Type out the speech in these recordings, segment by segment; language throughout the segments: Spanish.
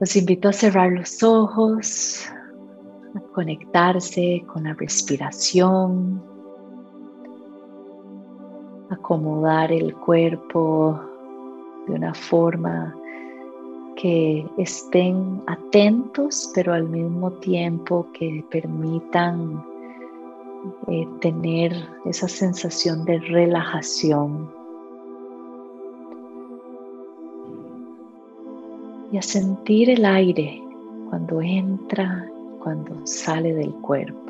Los invito a cerrar los ojos, a conectarse con la respiración, acomodar el cuerpo de una forma que estén atentos, pero al mismo tiempo que permitan eh, tener esa sensación de relajación. Y a sentir el aire cuando entra, cuando sale del cuerpo.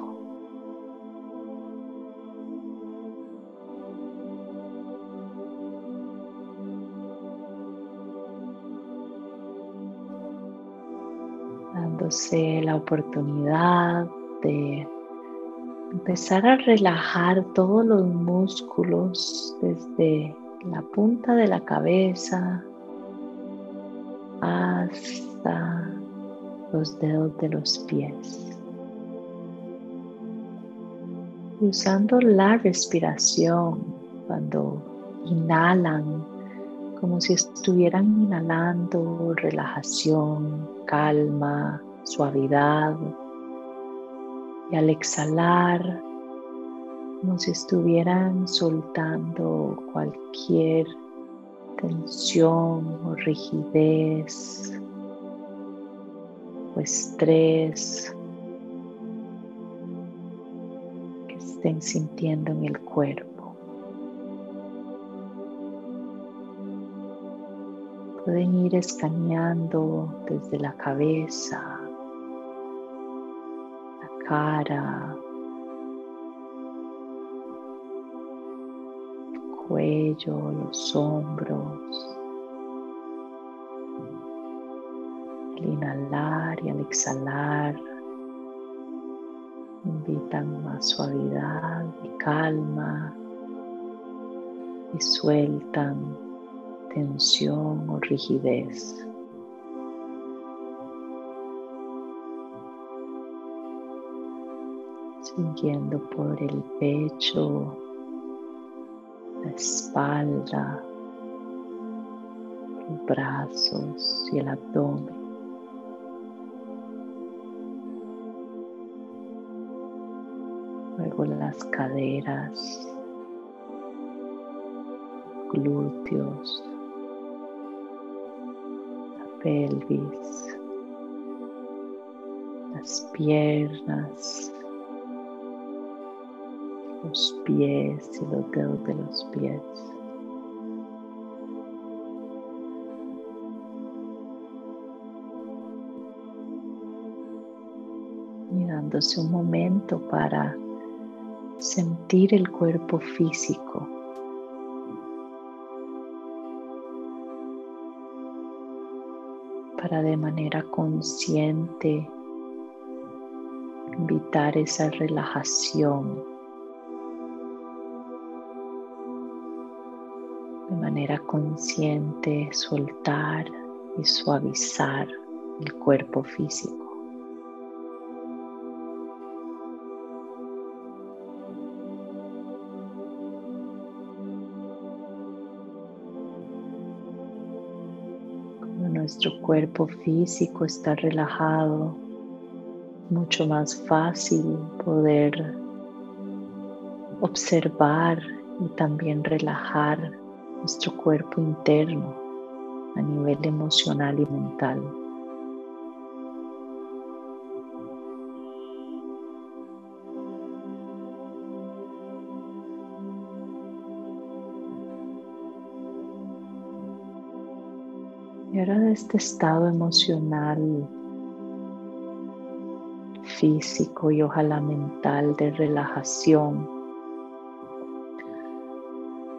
dándose la oportunidad de empezar a relajar todos los músculos desde la punta de la cabeza hasta los dedos de los pies. Y usando la respiración cuando inhalan, como si estuvieran inhalando relajación, calma, suavidad y al exhalar como si estuvieran soltando cualquier tensión o rigidez o estrés que estén sintiendo en el cuerpo. Pueden ir escaneando desde la cabeza cara, cuello, los hombros. Al inhalar y al exhalar, invitan más suavidad y calma y sueltan tensión o rigidez. siguiendo por el pecho, espalda, los brazos y el abdomen. Luego las caderas, glúteos, la pelvis, las piernas, los pies y los dedos de los pies. Y dándose un momento para sentir el cuerpo físico. Para de manera consciente invitar esa relajación manera consciente soltar y suavizar el cuerpo físico. Cuando nuestro cuerpo físico está relajado, mucho más fácil poder observar y también relajar nuestro cuerpo interno a nivel emocional y mental. Y ahora de este estado emocional, físico y ojalá mental de relajación,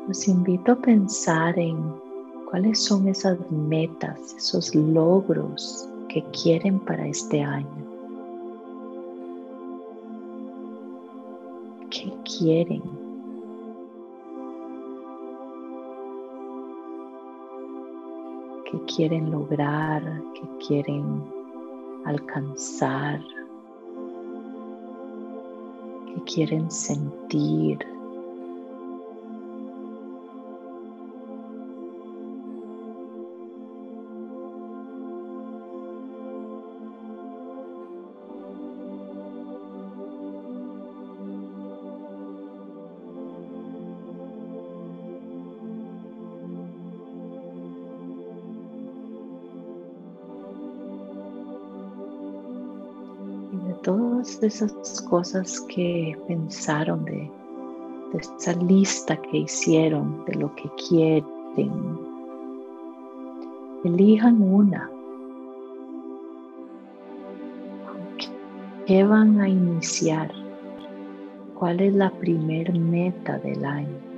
los invito a pensar en cuáles son esas metas, esos logros que quieren para este año. ¿Qué quieren? ¿Qué quieren lograr? ¿Qué quieren alcanzar? ¿Qué quieren sentir? Todas esas cosas que pensaron de, esa lista que hicieron de lo que quieren. Elijan una. ¿Qué van a iniciar? ¿Cuál es la primer meta del año?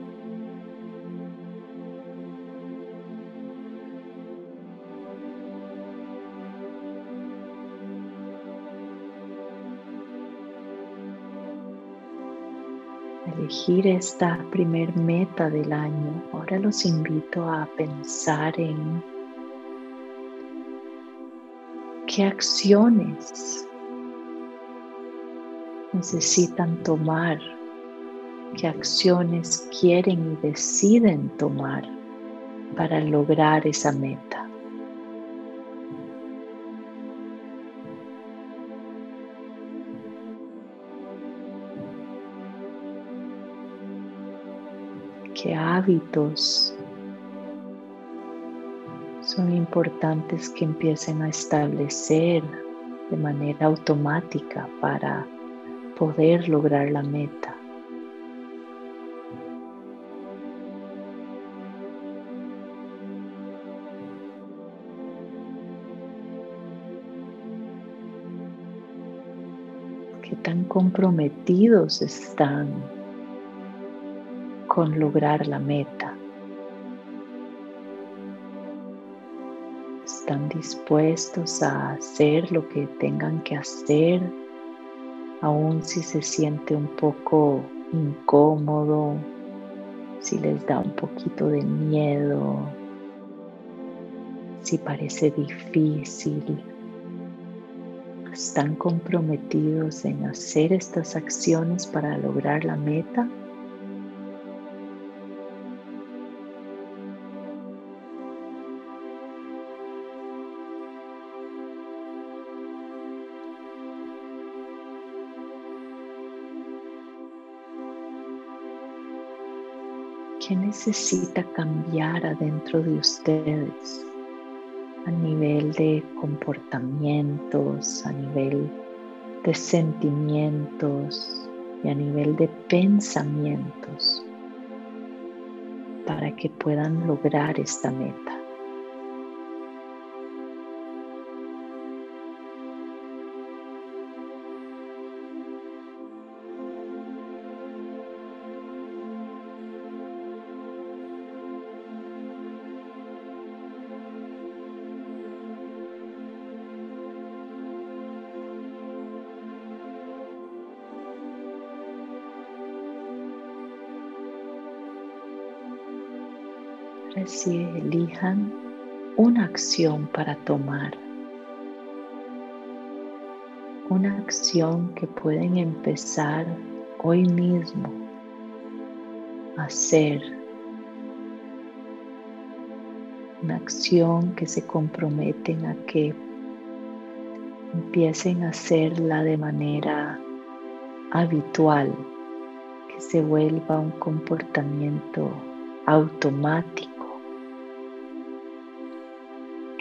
Elegir esta primer meta del año, ahora los invito a pensar en qué acciones necesitan tomar, qué acciones quieren y deciden tomar para lograr esa meta. Qué hábitos son importantes que empiecen a establecer de manera automática para poder lograr la meta. ¿Qué tan comprometidos están con lograr la meta. Están dispuestos a hacer lo que tengan que hacer, aun si se siente un poco incómodo, si les da un poquito de miedo, si parece difícil. ¿Están comprometidos en hacer estas acciones para lograr la meta? ¿Qué necesita cambiar adentro de ustedes a nivel de comportamientos, a nivel de sentimientos y a nivel de pensamientos para que puedan lograr esta meta? Si elijan una acción para tomar. Una acción que pueden empezar hoy mismo a hacer. Una acción que se comprometen a que empiecen a hacerla de manera habitual, que se vuelva un comportamiento automático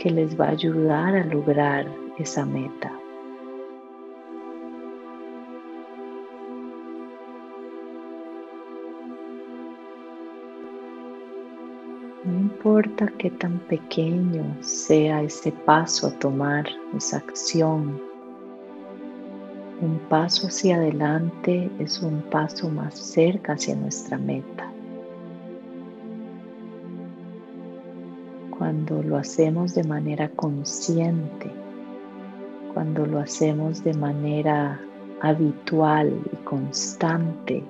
que les va a ayudar a lograr esa meta. No importa qué tan pequeño sea ese paso a tomar, esa acción. Un paso hacia adelante es un paso más cerca hacia nuestra meta. Cuando lo hacemos de manera consciente, cuando lo hacemos de manera habitual y constante.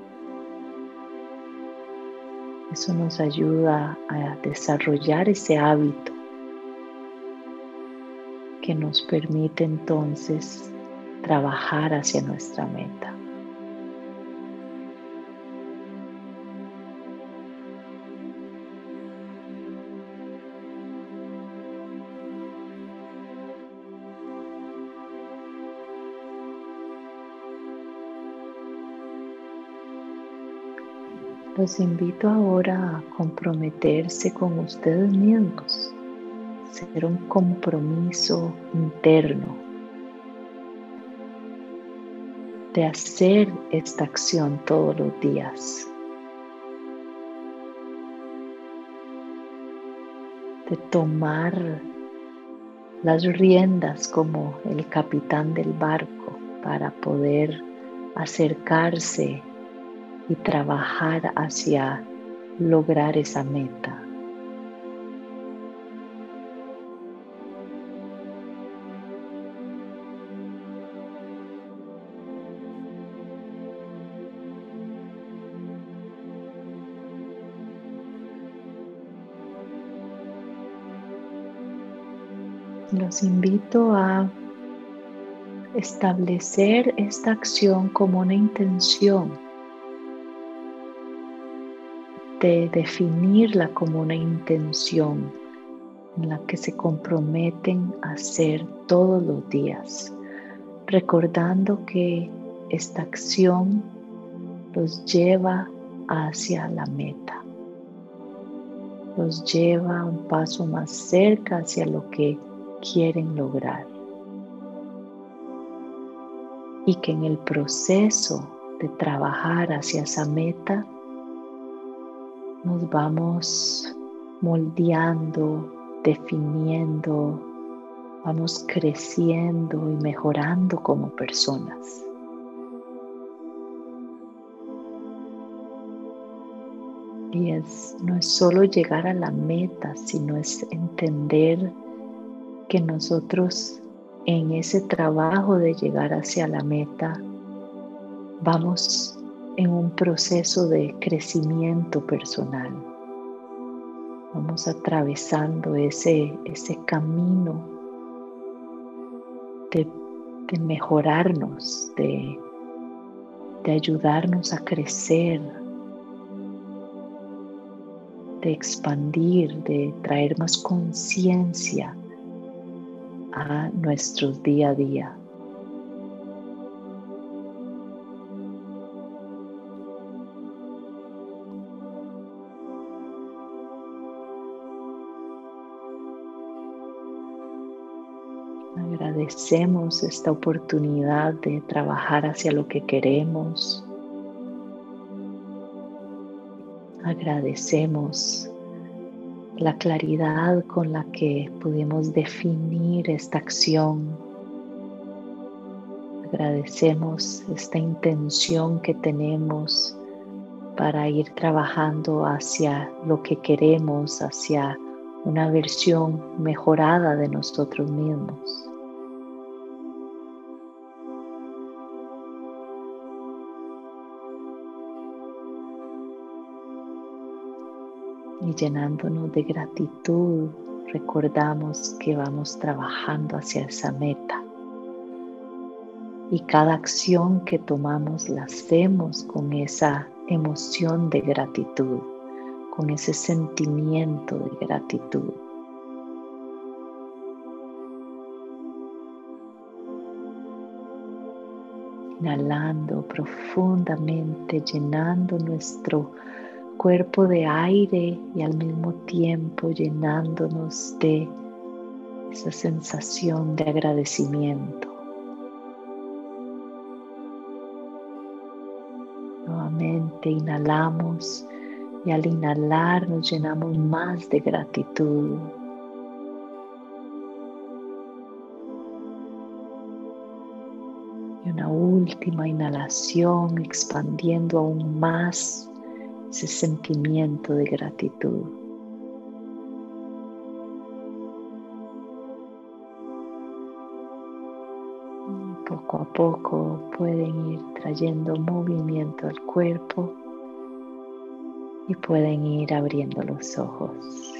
Eso nos ayuda a desarrollar ese hábito que nos permite entonces trabajar hacia nuestra meta. Los invito ahora a comprometerse con ustedes mismos, ser un compromiso interno. de hacer esta acción todos los días. De tomar las riendas como el capitán del barco para poder acercarse y trabajar hacia lograr esa meta. Los invito a establecer esta acción como una intención, de definirla como una intención en la que se comprometen a hacer todos los días, recordando que esta acción los lleva hacia la meta, los lleva un paso más cerca hacia lo que quieren lograr. Y que en el proceso de trabajar hacia esa meta nos vamos moldeando, definiendo, vamos creciendo y mejorando como personas. Y es, no es solo llegar a la meta, sino es entender que nosotros en ese trabajo de llegar hacia la meta vamos en un proceso de crecimiento personal. Vamos atravesando ese, ese camino de, mejorarnos, de, de ayudarnos a crecer, de expandir, de traer más conciencia a nuestros día a día. Agradecemos esta oportunidad de trabajar hacia lo que queremos. Agradecemos la claridad con la que pudimos definir esta acción. Agradecemos esta intención que tenemos para ir trabajando hacia lo que queremos, hacia una versión mejorada de nosotros mismos. Y llenándonos de gratitud recordamos que vamos trabajando hacia esa meta. Y cada acción que tomamos la hacemos con esa emoción de gratitud, con ese sentimiento de gratitud. Inhalando profundamente, llenando nuestro cuerpo de aire y al mismo tiempo llenándonos de esa sensación de agradecimiento. Nuevamente inhalamos y al inhalar nos llenamos más de gratitud. Y una última inhalación expandiendo aún más ese sentimiento de gratitud. poco a poco pueden ir trayendo movimiento al cuerpo y pueden ir abriendo los ojos.